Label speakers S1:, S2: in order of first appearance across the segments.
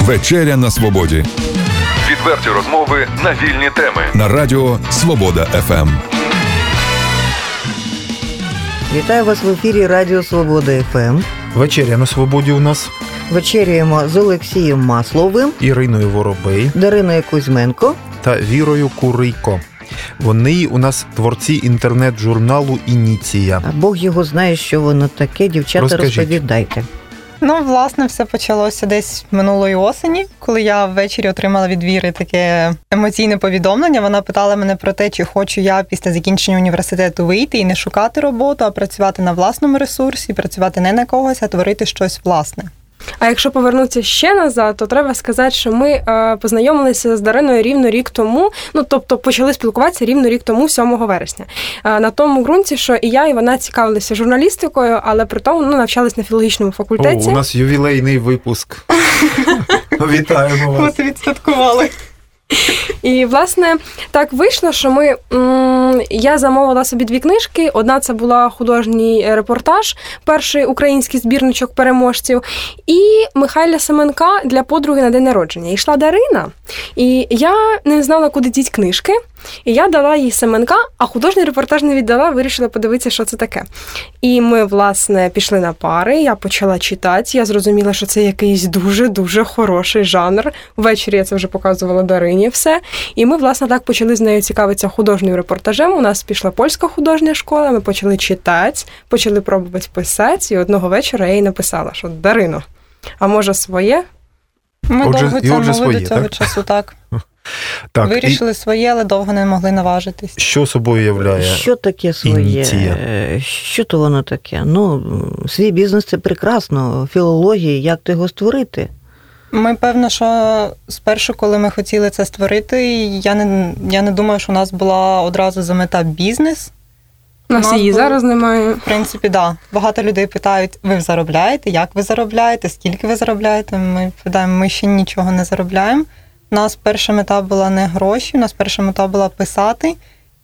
S1: Вечеря на свободі. Відверті розмови на вільні теми на Радіо Свобода ФМ.
S2: Вітаю вас в ефірі Радіо Свобода ФМ.
S3: Вечеря на свободі у нас
S2: Вечеряємо з Олексієм Масловим,
S3: Іриною Воробей
S2: Дариною Кузьменко.
S3: та Вірою Курийко. Вони у нас творці інтернет-журналу Ініція.
S2: А Бог його знає, що воно таке. Дівчата,
S3: Розкажіть.
S2: розповідайте.
S4: Ну, власне, все почалося десь минулої осені, коли я ввечері отримала від Віри таке емоційне повідомлення. Вона питала мене про те, чи хочу я після закінчення університету вийти і не шукати роботу, а працювати на власному ресурсі, працювати не на когось, а творити щось власне.
S5: А якщо повернутися ще назад, то треба сказати, що ми е, познайомилися з Дариною рівно рік тому. Ну тобто почали спілкуватися рівно рік тому, 7 вересня. Е, на тому ґрунті, що і я, і вона цікавилися журналістикою, але при тому ну, навчались на філологічному
S3: О,
S5: факультеті.
S3: у нас ювілейний випуск. Вітаємо вас.
S4: Ми відсвяткували.
S5: І власне так вийшло, що ми я замовила собі дві книжки. Одна це була художній репортаж, перший український збірничок переможців, і Михайля Семенка для подруги на день народження. Йшла Дарина, і я не знала, куди діть книжки. І я дала їй Семенка, а художній репортаж не віддала, вирішила подивитися, що це таке. І ми, власне, пішли на пари. Я почала читати. Я зрозуміла, що це якийсь дуже дуже хороший жанр. Ввечері я це вже показувала Дарині все. І ми, власне, так почали з нею цікавитися художнім репортажем. У нас пішла польська художня школа. Ми почали читати, почали пробувати писати. І одного вечора я їй написала, що Дарино, а може своє?
S4: Ми
S3: Отже,
S4: довго
S3: своє,
S4: до цього
S3: так?
S4: часу так.
S3: Так,
S4: Вирішили своє, але довго не могли наважитись.
S3: що собою являє?
S2: Що таке своє?
S3: Ініція.
S2: Що то воно таке? Ну, свій бізнес це прекрасно. Філологія, як то його створити?
S4: Ми певно, що спершу, коли ми хотіли це створити, я не, я не думаю, що у нас була одразу за мета бізнес.
S5: У нас її
S4: було-
S5: зараз немає.
S4: В принципі, да. Багато людей питають: ви заробляєте? Як ви заробляєте? Скільки ви заробляєте? Ми відповідаємо, ми ще нічого не заробляємо. У нас перша мета була не гроші, у нас перша мета була писати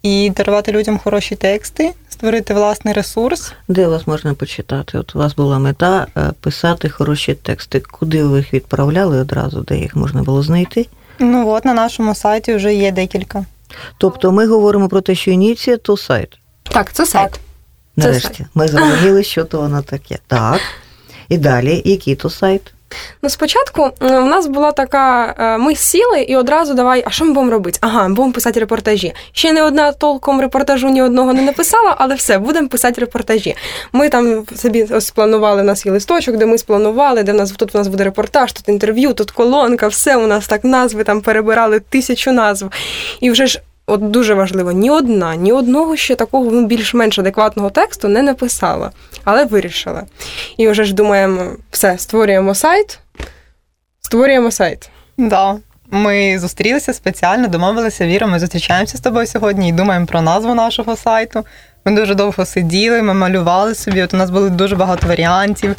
S4: і дарувати людям хороші тексти, створити власний ресурс.
S2: Де вас можна почитати? От у вас була мета е, писати хороші тексти. Куди ви їх відправляли одразу, де їх можна було знайти?
S4: Ну от на нашому сайті вже є декілька.
S2: Тобто ми говоримо про те, що ініція то сайт.
S5: Так, це сайт. Це
S2: Нарешті. Ми зрозуміли, що то воно таке. Так. І далі, який то сайт?
S5: Ну, спочатку е, в нас була така: е, ми сіли і одразу давай, а що ми будемо робити? Ага, ми будемо писати репортажі. Ще не одна толком репортажу ні одного не написала, але все, будемо писати репортажі. Ми там собі спланували, у нас є листочок, де ми спланували, де в нас тут у нас буде репортаж, тут інтерв'ю, тут колонка, все у нас так назви там перебирали тисячу назв. І вже ж. От дуже важливо, ні одна, ні одного ще такого ну, більш-менш адекватного тексту не написала, але вирішила. І вже ж думаємо, все, створюємо сайт, створюємо сайт.
S4: Да. Ми зустрілися спеціально, домовилися, Віра, ми зустрічаємося з тобою сьогодні і думаємо про назву нашого сайту. Ми дуже довго сиділи, ми малювали собі. От у нас було дуже багато варіантів.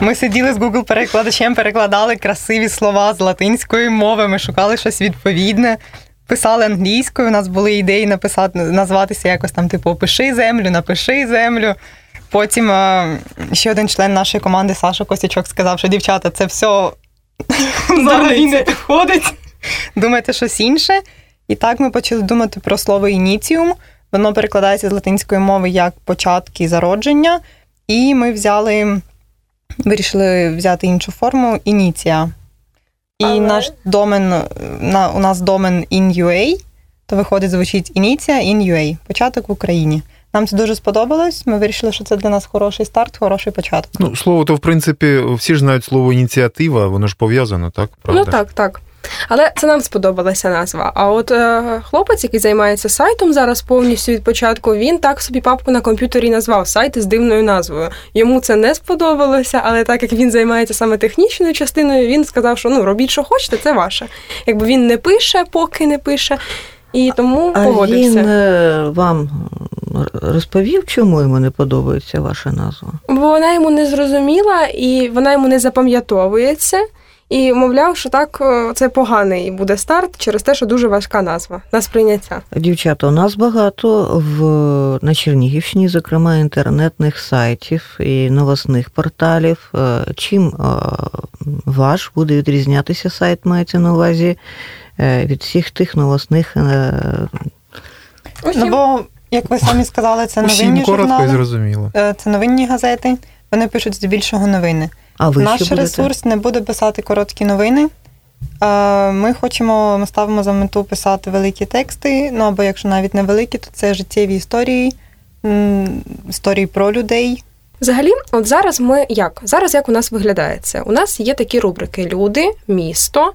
S4: Ми сиділи з Google перекладачем, перекладали красиві слова з латинської мови. Ми шукали щось відповідне, писали англійською. У нас були ідеї написати, назватися якось там, типу, опиши землю, напиши землю. Потім е, ще один член нашої команди Саша Косячок сказав, що дівчата, це все взагалі не підходить. Думайте щось інше. І так ми почали думати про слово ініціум. Воно перекладається з латинської мови як початки зародження. І ми взяли, вирішили взяти іншу форму ініція. І
S5: Але-
S4: наш домен, на, у нас домен in.ua, то виходить, звучить ініція in.ua, початок в Україні. Нам це дуже сподобалось. Ми вирішили, що це для нас хороший старт, хороший початок.
S3: Ну, слово, то в принципі, всі ж знають слово ініціатива, воно ж пов'язано, так? Правда?
S5: Ну так, так. Але це нам сподобалася назва. А от е, хлопець, який займається сайтом зараз повністю від початку, він так собі папку на комп'ютері назвав сайт з дивною назвою. Йому це не сподобалося, але так як він займається саме технічною частиною, він сказав, що ну робіть, що хочете, це ваше. Якби він не пише, поки не пише, і тому
S2: А
S5: погодився.
S2: він е, вам розповів, чому йому не подобається ваша назва?
S5: Бо вона йому не зрозуміла і вона йому не запам'ятовується. І мовляв, що так е, це поганий буде старт через те, що дуже важка назва на сприйняття.
S2: Дівчата, у нас багато в на Чернігівщині, зокрема, інтернетних сайтів і новосних порталів. Е, Чим е, ваш буде відрізнятися сайт, мається на увазі від всіх тих новосних.
S4: Ну, бо, як ви самі сказали, це
S3: Усім
S4: новинні
S3: коротко
S4: журнали.
S3: і зрозуміло.
S4: Це новинні газети. Вони пишуть здебільшого новини.
S2: А ви
S4: Наш
S2: що
S4: ресурс не буде писати короткі новини. Ми хочемо, ми ставимо за мету писати великі тексти. Ну або якщо навіть не великі, то це життєві історії, історії про людей.
S5: Взагалі, от зараз ми як? Зараз як у нас виглядає це? У нас є такі рубрики: люди, місто,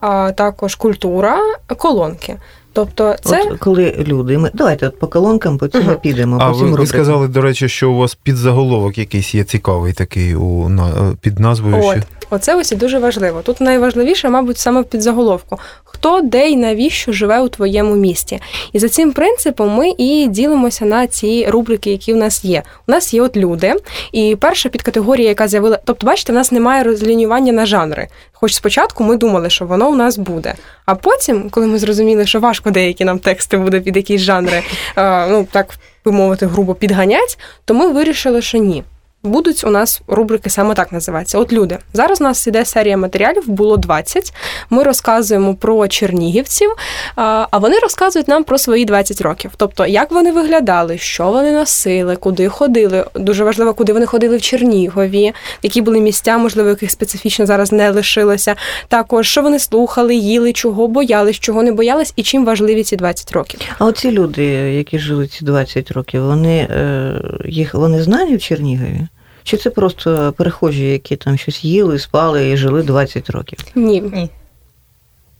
S5: а також культура, колонки. Тобто, це
S2: от коли люди, ми давайте от по колонкам по цьому uh-huh. підемо.
S3: А
S2: по цим
S3: ви, ви сказали, до речі, що у вас підзаголовок якийсь є цікавий такий у на під назвою.
S5: От. Оце ось і дуже важливо. Тут найважливіше, мабуть, саме в підзаголовку. Хто, де і навіщо живе у твоєму місті? І за цим принципом ми і ділимося на ці рубрики, які в нас є. У нас є от люди, і перша підкатегорія, яка з'явила, тобто, бачите, в нас немає розлінювання на жанри. Хоч спочатку ми думали, що воно у нас буде. А потім, коли ми зрозуміли, що важко деякі нам тексти буде під якісь жанри, ну так би мовити, грубо підганять, то ми вирішили, що ні будуть у нас рубрики саме так називаються. От люди. Зараз у нас іде серія матеріалів, було 20. Ми розказуємо про чернігівців, а вони розказують нам про свої 20 років. Тобто, як вони виглядали, що вони носили, куди ходили. Дуже важливо, куди вони ходили в Чернігові, які були місця, можливо, яких специфічно зараз не лишилося. Також що вони слухали, їли, чого боялись, чого не боялись, і чим важливі ці 20 років.
S2: А оці люди, які жили ці 20 років, вони е, їх вони знані в Чернігові? Чи це просто перехожі, які там щось їли, спали і жили 20 років?
S5: Ні.
S4: Ні.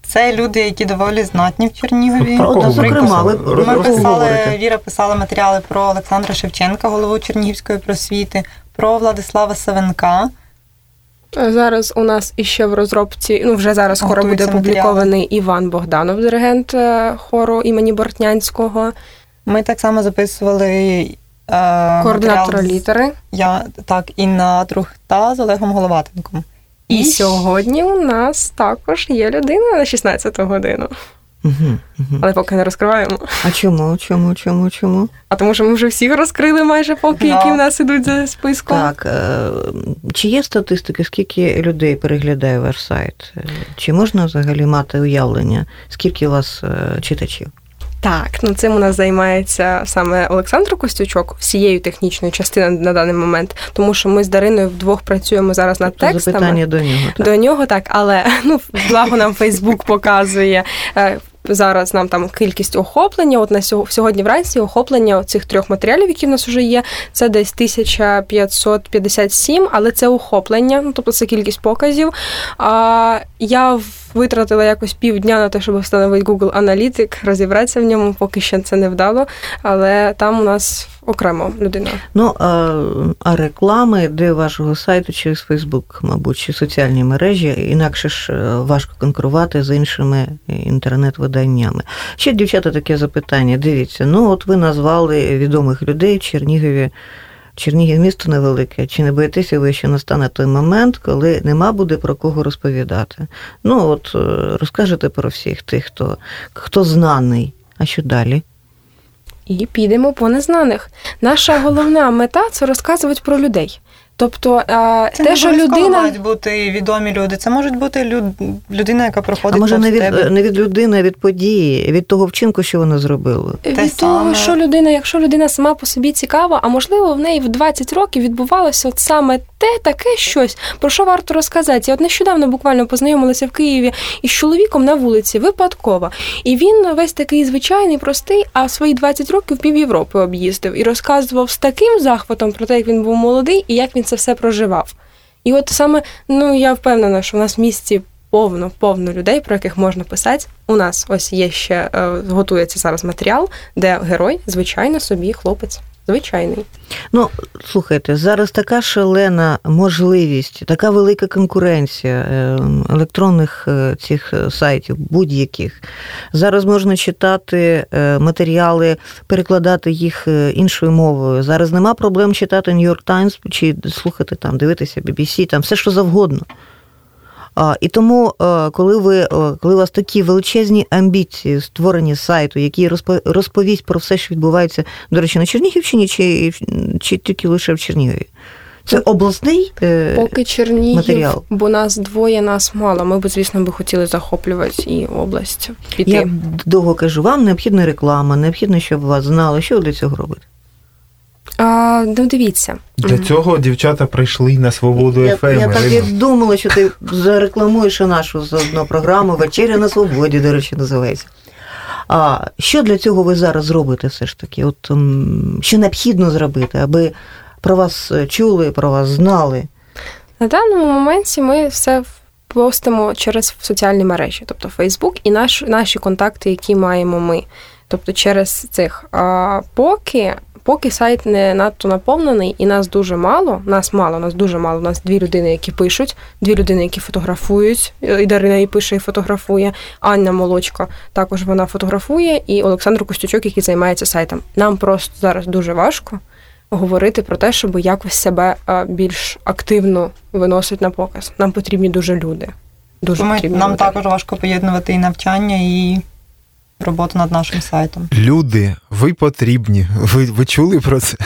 S4: Це люди, які доволі знатні в Чернігові.
S2: Ну, зокрема, ви
S4: ми писали, Віра писала матеріали про Олександра Шевченка, голову Чернігівської просвіти, про Владислава Савенка.
S5: Зараз у нас іще в розробці, ну вже зараз скоро буде опублікований Іван Богданов, диригент е, хору імені Бортнянського.
S4: Ми так само записували
S5: Координатора літери.
S4: Я так, Інна Трухта з Олегом Головатенком.
S5: І, і сьогодні у нас також є людина на 16 годину.
S2: Угу, угу.
S5: Але поки не розкриваємо.
S2: А чому? Чому? Чому? Чому?
S5: А тому, що ми вже всіх розкрили майже поки, які в нас ідуть за списком.
S2: Так. Е, чи є статистики, скільки людей переглядає ваш сайт? Чи можна взагалі мати уявлення, скільки у вас е, читачів?
S5: Так, ну цим у нас займається саме Олександр Костючок всією технічною частиною на даний момент, тому що ми з Дариною вдвох працюємо зараз над
S2: тобто
S5: текстами.
S2: Запитання до нього. Так.
S5: До нього так, але ну благо нам Фейсбук показує. Е, зараз нам там кількість охоплення. От на сьогодні вранці охоплення цих трьох матеріалів, які в нас вже є, це десь 1557, але це охоплення, ну тобто це кількість показів. А я витратила якось півдня на те, щоб встановити Google Аналітик, розібратися в ньому, поки ще це не вдало. Але там у нас окремо людина.
S2: Ну а, реклами де вашого сайту через Facebook, мабуть, чи соціальні мережі, інакше ж е, важко конкурувати з іншими інтернет-виданнями. Ще дівчата таке запитання. Дивіться, ну от ви назвали відомих людей в Чернігові. Чернігів місто невелике. Чи не боїтеся ви, що настане той момент, коли нема буде про кого розповідати? Ну от е, розкажете про всіх тих, хто, хто знаний. А що далі?
S5: І підемо по незнаних. Наша головна мета це розказувати про людей. Тобто
S4: це
S5: те,
S4: не
S5: що людина
S4: мають бути відомі люди. Це можуть бути люд... людина, яка проходить.
S2: А може
S4: не
S2: від
S4: тебе.
S2: не від людини, а від події, від того вчинку, що вона зробила.
S5: Від
S4: Те
S5: того, що людина, якщо людина сама по собі цікава, а можливо в неї в 20 років відбувалося от саме те таке щось, про що варто розказати. Я от нещодавно буквально познайомилася в Києві із чоловіком на вулиці, випадково. І він весь такий звичайний, простий, а в свої 20 років пів Європи об'їздив і розказував з таким захватом про те, як він був молодий і як він це все проживав. І от саме, ну я впевнена, що в нас в місті повно, повно людей, про яких можна писати. У нас ось є ще е, готується зараз матеріал, де герой, звичайно, собі хлопець. Звичайний.
S2: Ну, слухайте, зараз така шалена можливість, така велика конкуренція е, електронних е, цих сайтів, будь-яких. Зараз можна читати матеріали, перекладати їх іншою мовою. Зараз нема проблем читати York Times чи слухати там, дивитися BBC, там все що завгодно. І тому, коли ви коли у вас такі величезні амбіції створення сайту, який розповість про все, що відбувається, до речі, на Чернігівщині, чи, чи тільки лише в Чернігові? Це обласний
S5: е, поки Чернігів,
S2: матеріал?
S5: бо нас двоє, нас мало. Ми б, звісно, би хотіли захоплювати і область.
S2: піти. Я довго кажу, вам необхідна реклама, необхідно, щоб вас знали. Що ви для цього робите?
S5: А, Ну, дивіться.
S3: Для цього дівчата прийшли на свободу
S2: Я,
S3: ФМ.
S2: я так і думала, що ти зарекламуєш нашу заодно програму Вечеря на свободі, до речі, називається. А що для цього ви зараз робите все ж таки? От Що необхідно зробити, аби про вас чули, про вас знали?
S5: На даному моменті ми все постимо через соціальні мережі, тобто Фейсбук і наш, наші контакти, які маємо ми. Тобто через цих. А поки поки сайт не надто наповнений, і нас дуже мало, нас мало, нас дуже мало. У нас дві людини, які пишуть, дві людини, які фотографують. І Дарина і пише і фотографує. Анна Молочко також вона фотографує, і Олександр Костючок, який займається сайтом. Нам просто зараз дуже важко говорити про те, щоб якось себе більш активно виносити на показ. Нам потрібні дуже люди. Дуже
S4: Ми,
S5: потрібні
S4: Нам
S5: люди.
S4: також важко поєднувати і навчання, і роботу над нашим сайтом.
S3: Люди, ви потрібні. Ви ви чули про це?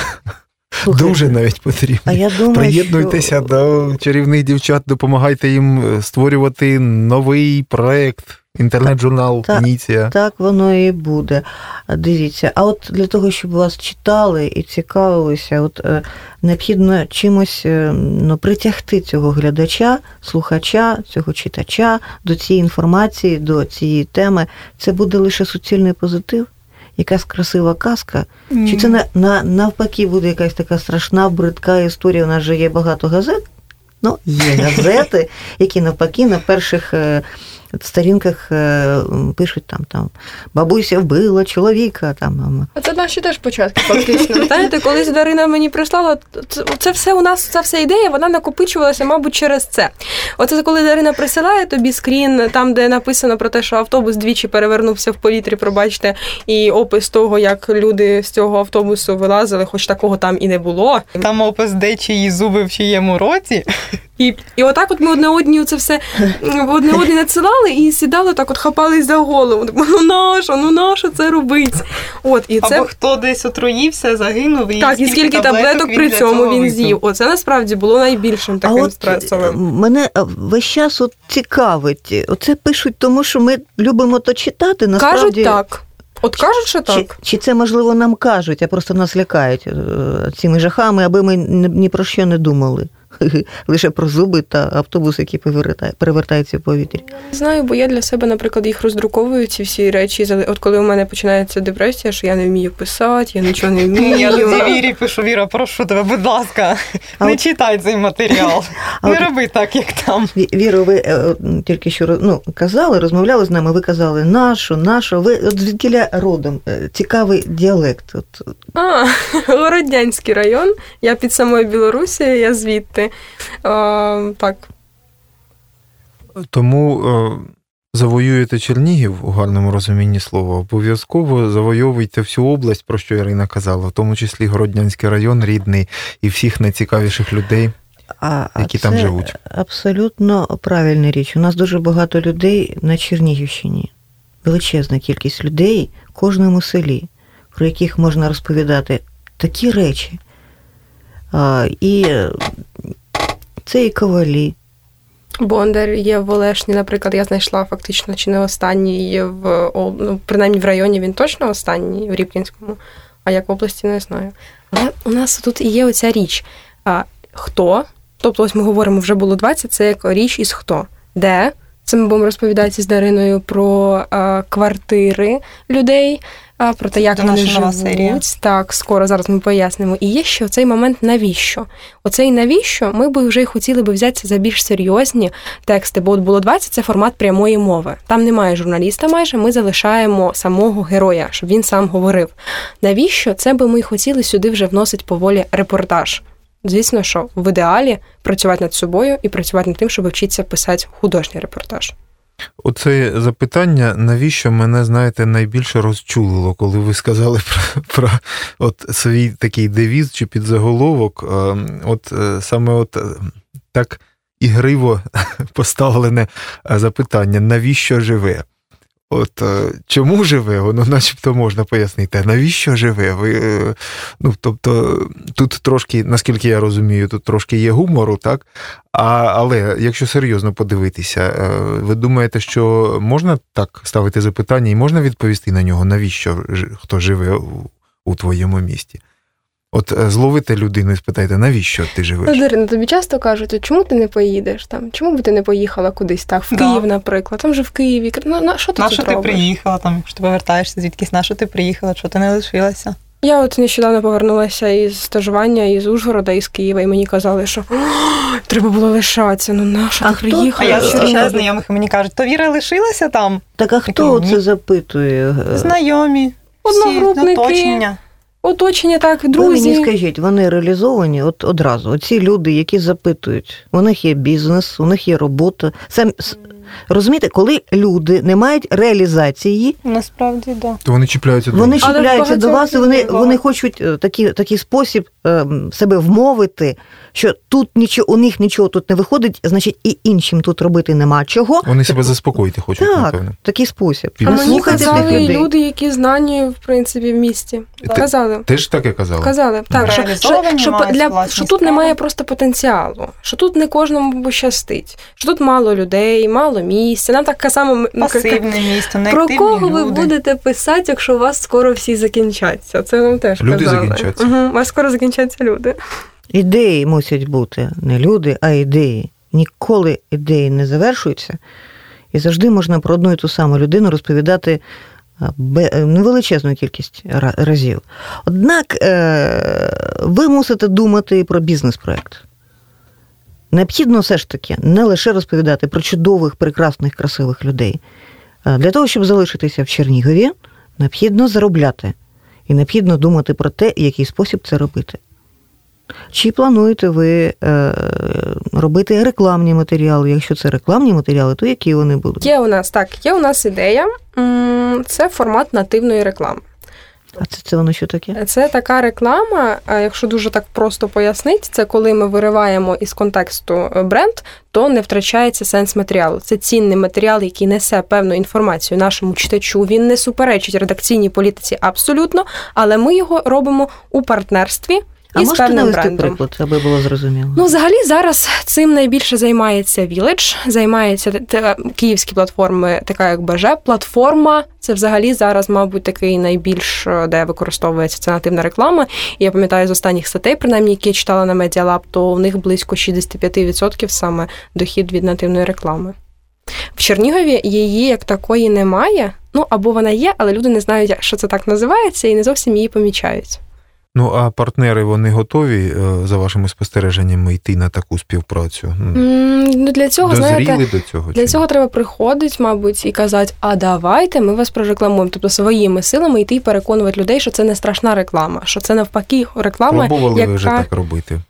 S3: Слухайте, Дуже навіть потрібні.
S2: А я думаю,
S3: Приєднуйтеся
S2: що...
S3: до чарівних дівчат, допомагайте їм створювати новий проект. Інтернет-журнал,
S2: так,
S3: Ініція.
S2: Так, воно і буде. Дивіться, а от для того, щоб вас читали і цікавилися, от е, необхідно чимось е, ну, притягти цього глядача, слухача, цього читача до цієї інформації, до цієї теми. Це буде лише суцільний позитив, якась красива казка. Mm. Чи це на, на, навпаки буде якась така страшна, бридка історія? У нас же є багато газет. Ну, є газети, які навпаки на перших е, сторінках е, пишуть там там бабуся вбила чоловіка. Там
S5: а це наші теж початки. Фактично, знаєте, колись Дарина мені прислала це все у нас, ця вся ідея, вона накопичувалася, мабуть, через це. Оце коли Дарина присилає тобі скрін, там де написано про те, що автобус двічі перевернувся в повітрі, пробачте, і опис того, як люди з цього автобусу вилазили, хоч такого там і не було.
S4: Там опис де чиї зуби в чиєму році.
S5: І і отак от ми одне одні це все одне одні надсилали і сідали так, от хапались за голову. Ну нащо, ну нащо це робить? От, і
S4: це... Або хто десь отруївся, загинув, і
S5: так,
S4: скільки
S5: і скільки таблеток при цьому він з'їв. Оце насправді було найбільшим таким
S2: а от
S5: стресовим.
S2: Мене весь час от цікавить. Оце пишуть, тому що ми любимо то читати. Насправді...
S5: Кажуть так. От кажуть, що так.
S2: Чи, чи це можливо нам кажуть, а просто нас лякають цими жахами, аби ми ні про що не думали. лише про зуби та автобус, який перевертається в повітрі.
S5: Знаю, бо я для себе, наприклад, їх роздруковую ці всі речі. От коли у мене починається депресія, що я не вмію писати, я нічого не вмію.
S4: Я тоді Вірі пишу, Віра, прошу тебе, будь ласка, а не от... читай цей матеріал. А не от... роби так, як там.
S2: Віро, ви е, тільки що ну, казали, розмовляли з нами, ви казали нашу, нашу. Ви от звідкіля родом е, цікавий діалект. От.
S5: А, Городянський район. Я під самою Білорусією, я звідти. А, так.
S3: Тому е, завоюєте Чернігів у гарному розумінні слова, обов'язково завойовуйте всю область, про що Ірина казала, в тому числі Городнянський район рідний і всіх найцікавіших людей.
S2: А,
S3: які
S2: це
S3: там живуть.
S2: Абсолютно правильна річ. У нас дуже багато людей на Чернігівщині, величезна кількість людей в кожному селі, про яких можна розповідати такі речі. І це і ковалі.
S5: Бондар є в Олешні, наприклад, я знайшла фактично чи не останній в ну, принаймні в районі він точно останній в Рібкінському, а як в області не знаю. Але у нас тут і є оця річ. А, Хто? Тобто, ось ми говоримо, вже було 20, це як річ із хто? Де? Це ми будемо розповідати з Дариною про а, квартири людей, про те, як
S4: Це
S5: вони
S4: живуть.
S5: Серія. Так, скоро зараз ми пояснимо. І є ще цей момент навіщо? Оцей навіщо ми би вже й хотіли би взятися за більш серйозні тексти, бо от було 20 це формат прямої мови. Там немає журналіста майже, ми залишаємо самого героя, щоб він сам говорив. Навіщо? Це би ми хотіли сюди вже вносить поволі репортаж. Звісно, що в ідеалі працювати над собою і працювати над тим, щоб вчитися писати художній репортаж.
S3: Оце запитання, навіщо мене, знаєте, найбільше розчулило, коли ви сказали про про от свій такий девіз чи підзаголовок, от е, саме от е, так ігриво поставлене запитання, навіщо живе? От е, чому живе, воно начебто можна пояснити. Навіщо живе? Ви, е, ну, Тобто тут трошки, наскільки я розумію, тут трошки є гумору, так? А, Але якщо серйозно подивитися, е, ви думаєте, що можна так ставити запитання і можна відповісти на нього, навіщо хто живе у, у твоєму місті? От е, зловите людину і спитайте, навіщо ти живеш?
S5: Дарина, тобі часто кажуть, чому ти не поїдеш там? Чому б ти не поїхала кудись так? В да. Київ, наприклад, там же в Києві. Ну, на що ти
S4: на
S5: що
S4: ти приїхала, там, якщо ти повертаєшся звідкись, на що ти приїхала, що ти не лишилася?
S5: Я от нещодавно повернулася із стажування із Ужгорода, із Києва, і мені казали, що треба було лишатися. Ну на що ти приїхала?
S4: А я зустрічаю знайомих, і мені кажуть, то Віра лишилася там.
S2: Так а хто це запитує?
S4: Знайомі,
S5: одногрупники. Оточення так, друзі.
S2: Ви мені скажіть, вони реалізовані от одразу. Оці люди, які запитують, у них є бізнес, у них є робота. Сам розумієте, коли люди не мають реалізації,
S4: насправді да.
S3: то вони чіпляються до
S2: вони чіпляються до вас, і вони вони хочуть е, такий такий спосіб ем, себе вмовити, що тут нічого у них нічого тут не виходить, значить і іншим тут робити нема чого.
S3: Вони себе заспокоїти хочуть.
S2: Так,
S3: напевно.
S2: такий спосіб.
S5: А мені казали люди, які знані в принципі в місті. Ти, казали.
S3: Ти ж таке казали?
S5: Казали, так, що, що, що, для, що тут немає просто потенціалу, що тут не кожному пощастить, що тут мало людей, мало місця. Нам така сама
S4: пасивне місто,
S5: Про кого ви будете писати, якщо у вас скоро всі закінчаться? Це вам теж
S3: люди
S5: казали.
S3: закінчаться.
S5: Угу, у вас скоро закінчаться люди.
S2: Ідеї мусять бути не люди, а ідеї. Ніколи ідеї не завершуються, і завжди можна про одну і ту саму людину розповідати невеличезну кількість разів. Однак е, ви мусите думати про бізнес-проект. Необхідно все ж таки не лише розповідати про чудових, прекрасних, красивих людей. Для того, щоб залишитися в Чернігові, необхідно заробляти. І необхідно думати про те, який спосіб це робити. Чи плануєте ви е, робити рекламні матеріали? Якщо це рекламні матеріали, то які вони будуть?
S5: Є у нас так, є у нас ідея. Це формат нативної реклами.
S2: А це це воно що таке?
S5: Це така реклама, якщо дуже так просто пояснити, це коли ми вириваємо із контексту бренд, то не втрачається сенс матеріалу. Це цінний матеріал, який несе певну інформацію нашому читачу. Він не суперечить редакційній політиці абсолютно, але ми його робимо у партнерстві.
S2: А із певним брендом. приклад, аби було зрозуміло?
S5: Ну, взагалі, зараз цим найбільше займається Village, займається київські платформи, така як БЖ. Платформа це взагалі зараз, мабуть, такий найбільш е, де використовується ця нативна реклама. І я пам'ятаю з останніх статей, принаймні, які я читала на Media то в них близько 65% саме дохід від нативної реклами. В Чернігові її як такої немає. Ну або вона є, але люди не знають, що це так називається, і не зовсім її помічають.
S3: Ну, а партнери вони готові, е, за вашими спостереженнями, йти на таку співпрацю?
S5: Ну, Для цього
S3: Дозріли
S5: знаєте,
S3: до цього?
S5: Для цього треба приходити, мабуть, і казати, а давайте ми вас прорекламуємо. Тобто своїми силами йти і переконувати людей, що це не страшна реклама, що це навпаки реклама.
S3: Пробували
S5: яка...
S3: ви вже так робити?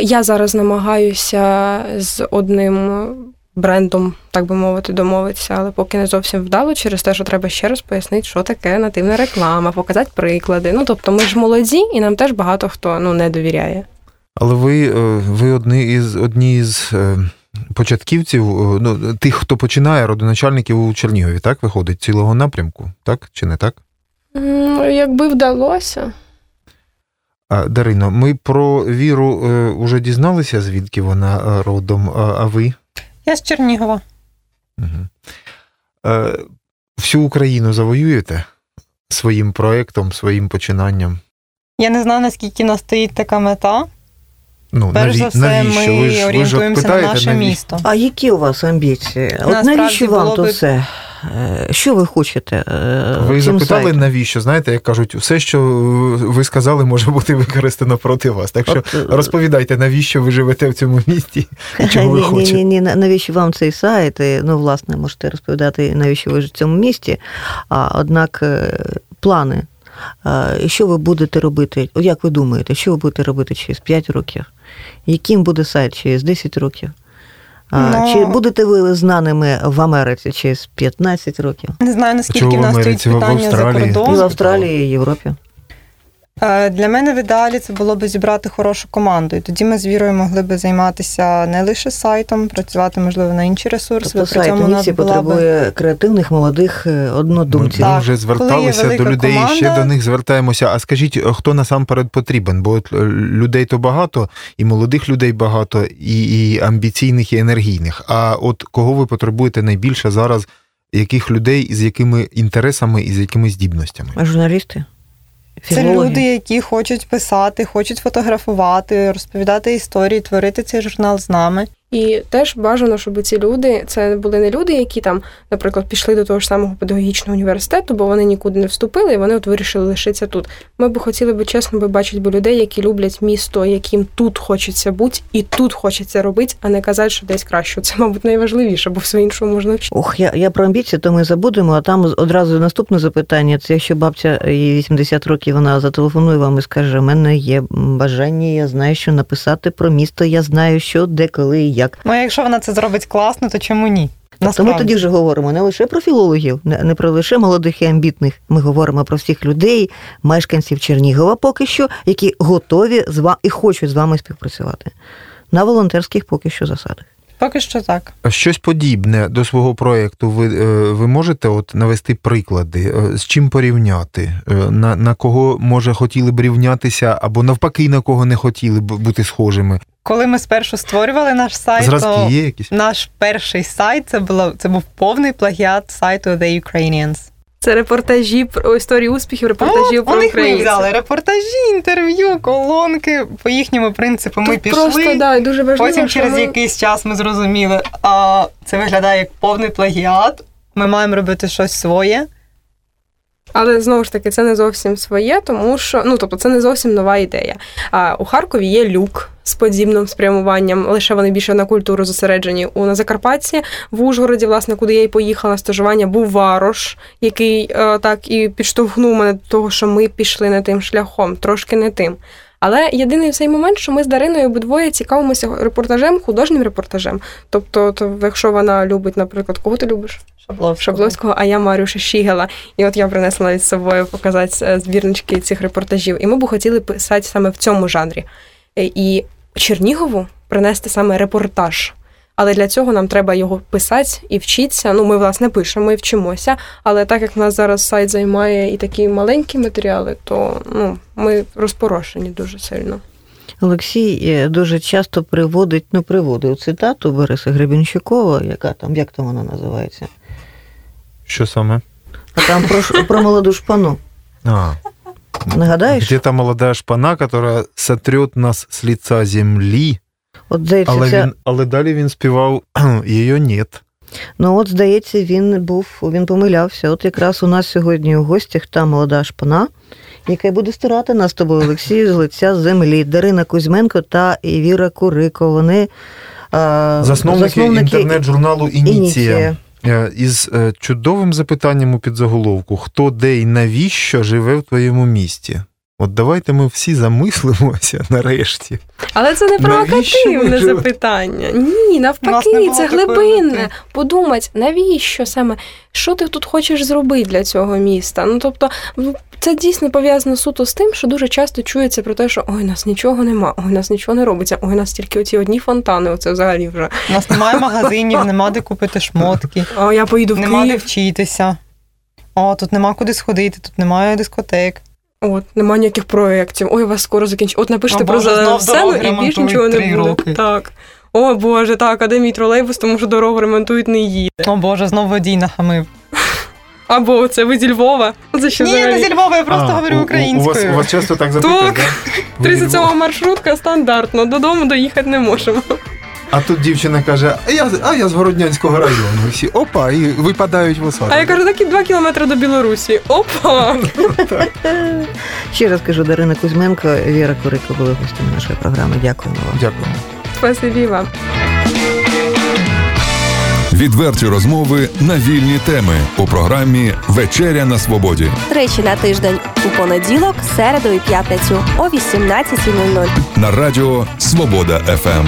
S5: Я зараз намагаюся з одним брендом, так би мовити, домовитися, але поки не зовсім вдало, через те, що треба ще раз пояснити, що таке нативна реклама, показати приклади. Ну тобто, ми ж молоді, і нам теж багато хто ну не довіряє.
S3: Але ви е, ви одні із одні із е, початківців, е, ну тих, хто починає родоначальників у Чернігові, так виходить цілого напрямку, так чи не так?
S5: Ну, Якби вдалося.
S3: Дарино, ми про віру вже дізналися, звідки вона родом, а ви?
S4: Я з Чернігова.
S3: Угу. Е, Всю Україну завоюєте своїм проєктом, своїм починанням?
S4: Я не знаю, наскільки нас стоїть така мета.
S3: Ну,
S4: Перш
S3: наві...
S4: за все,
S3: навіщо?
S4: ми
S3: ви ж,
S4: орієнтуємося
S3: ви питаєте,
S4: на наше
S3: навіщо?
S4: місто.
S2: А які у вас амбіції? От навіщо вам то би... все? Е, що ви хочете? Е,
S3: ви запитали,
S2: сайтом?
S3: навіщо? Знаєте, як кажуть, все, що ви сказали, може бути використано проти вас. Так що От, е, розповідайте, навіщо ви живете в цьому місті і чого ви хочете?
S2: Ні, ні, ні, навіщо вам цей сайт? Ну, власне, можете розповідати, навіщо ви в цьому місті. А однак плани. Що ви будете робити? Як ви думаєте, що ви будете робити через 5 років? Яким буде сайт через 10 років? Ну. Чи будете ви знаними в Америці через 15 років?
S4: Не знаю, наскільки в нас стоїть питання за кордон.
S2: І в Австралії, і в Європі.
S4: Е, для мене в ідеалі це було б зібрати хорошу команду. І тоді ми з вірою могли б займатися не лише сайтом, працювати, можливо, на інші ресурси.
S2: Тобто сайт місії потребує креативних молодих е, однодумців.
S3: Ми вже зверталися до людей команда... ще до них звертаємося. А скажіть, хто насамперед потрібен? Бо от людей то багато, і молодих людей багато, і, і амбіційних, і енергійних. А от кого ви потребуєте найбільше зараз? Яких людей з якими інтересами і з якими здібностями?
S2: Журналісти.
S4: Філологи. Це люди, які хочуть писати, хочуть фотографувати, розповідати історії, творити цей журнал з нами.
S5: І теж бажано, щоб ці люди це були не люди, які там, наприклад, пішли до того ж самого педагогічного університету, бо вони нікуди не вступили, і вони от вирішили лишитися тут. Ми б хотіли би чесно би бачити би людей, які люблять місто, яким тут хочеться бути, і тут хочеться робити, а не казати, що десь краще. Це, мабуть, найважливіше, бо все іншого можна вчити.
S2: Ох, я я про амбіції, то ми забудемо. А там одразу наступне запитання: це якщо бабця їй 80 років, вона зателефонує вам і скаже: у мене є бажання, я знаю, що написати про місто, я знаю, що де, коли і як.
S4: Ну, якщо вона це зробить класно, то чому ні?
S2: Тобто ми тоді вже говоримо не лише про філологів, не про лише молодих і амбітних. Ми говоримо про всіх людей, мешканців Чернігова поки що, які готові з вами і хочуть з вами співпрацювати на волонтерських поки що засадах.
S4: Поки що так.
S3: Щось подібне до свого проєкту ви е, ви можете от навести приклади, е, з чим порівняти, е, на на кого може хотіли б рівнятися, або навпаки, на кого не хотіли б бути схожими.
S4: Коли ми спершу створювали наш сайт,
S3: Зразки то є якісь?
S4: наш перший сайт це було це був повний плагіат сайту The Ukrainians.
S5: Це репортажі про історії успіхів, репортажі От, про
S4: українців. Ми взяли репортажі, інтерв'ю, колонки. По їхньому принципу ми Тут пішли.
S5: Просто, да, дуже важливо,
S4: Потім через ми... якийсь час ми зрозуміли, а це виглядає як повний плагіат. Ми маємо робити щось своє.
S5: Але знову ж таки, це не зовсім своє, тому що ну тобто це не зовсім нова ідея. А у Харкові є люк з подібним спрямуванням. Лише вони більше на культуру зосереджені. У на Закарпатті в Ужгороді, власне, куди я й поїхала на стажування, був Варош, який е, так і підштовхнув мене до того, що ми пішли не тим шляхом, трошки не тим. Але єдиний цей момент, що ми з Дариною обидвоє цікавимося репортажем, художнім репортажем. Тобто, то, якщо вона любить, наприклад, кого ти любиш?
S4: Шабловського.
S5: Шабловського, а я Марюша Шігела. І от я принесла навіть з собою показати е, збірнички цих репортажів. І ми б хотіли писати саме в цьому жанрі. Е, і Чернігову принести саме репортаж. Але для цього нам треба його писати і вчитися. Ну, ми, власне, пишемо і вчимося. Але так як в нас зараз сайт займає і такі маленькі матеріали, то ну, ми розпорошені дуже сильно.
S2: Олексій е, дуже часто приводить, ну, приводив цитату Бориса Гребінщикова, яка там, як там вона називається?
S3: Що саме?
S2: А там про, про молоду шпану.
S3: А.
S2: Нагадаєш?
S3: Где-то молода шпана, яка сотрет нас з лица землі.
S2: От, здається,
S3: але, він, але далі він співав її нет.
S2: Ну, от, здається, він був, він помилявся. От якраз у нас сьогодні у гостях та молода шпана, яка буде стирати нас з тобою, Олексій, з лиця землі, Дарина Кузьменко та Віра Курико. Вони
S3: засновники, засновники інтернет-журналу Ініція. Ініція. Е, із е, чудовим запитанням у підзаголовку: хто де і навіщо живе в твоєму місті? От давайте ми всі замислимося нарешті.
S5: Але це не провокативне запитання. Ні, навпаки, це глибинне. Подумати, навіщо саме, що ти тут хочеш зробити для цього міста? Ну тобто, це дійсно пов'язано суто з тим, що дуже часто чується про те, що ой, нас нічого нема, ой, у нас нічого не робиться, ой, у нас тільки оці одні фонтани. Оце взагалі вже
S4: у нас немає магазинів, нема де купити шмотки.
S5: О, я поїду в
S4: Нема Київ. де вчитися. О, тут нема куди сходити, тут немає дискотек.
S5: От, немає ніяких проєктів. Ой, вас скоро закінчить. От напишете про зелену сцену і більше нічого не буде. Роки. Так. О Боже, так, а де мій тролейбус, тому що дорогу ремонтують не їде.
S4: О Боже, знов водій нахамив.
S5: Або це ви зі Львова?
S4: Це що Ні, не зі Львова, я просто а, говорю українською.
S3: У вас, у вас часто так запитують,
S5: Так, да? 37 маршрутка стандартно, додому доїхати не можемо.
S3: А тут дівчина каже: А я а я з Городнянського району. Всі опа, і випадають в осаду.
S5: А я кажу, такі два кілометри до Білорусі. Опа!
S2: Ще раз кажу, Дарина Кузьменко, Віра Курика були гостями нашої програми. Дякуємо вам.
S3: Дякуємо.
S5: Спасибі вам.
S1: Відверті розмови на вільні теми у програмі Вечеря на Свободі.
S6: Тричі на тиждень у понеділок, середу і п'ятницю о 18.00
S1: на радіо Свобода ФМ.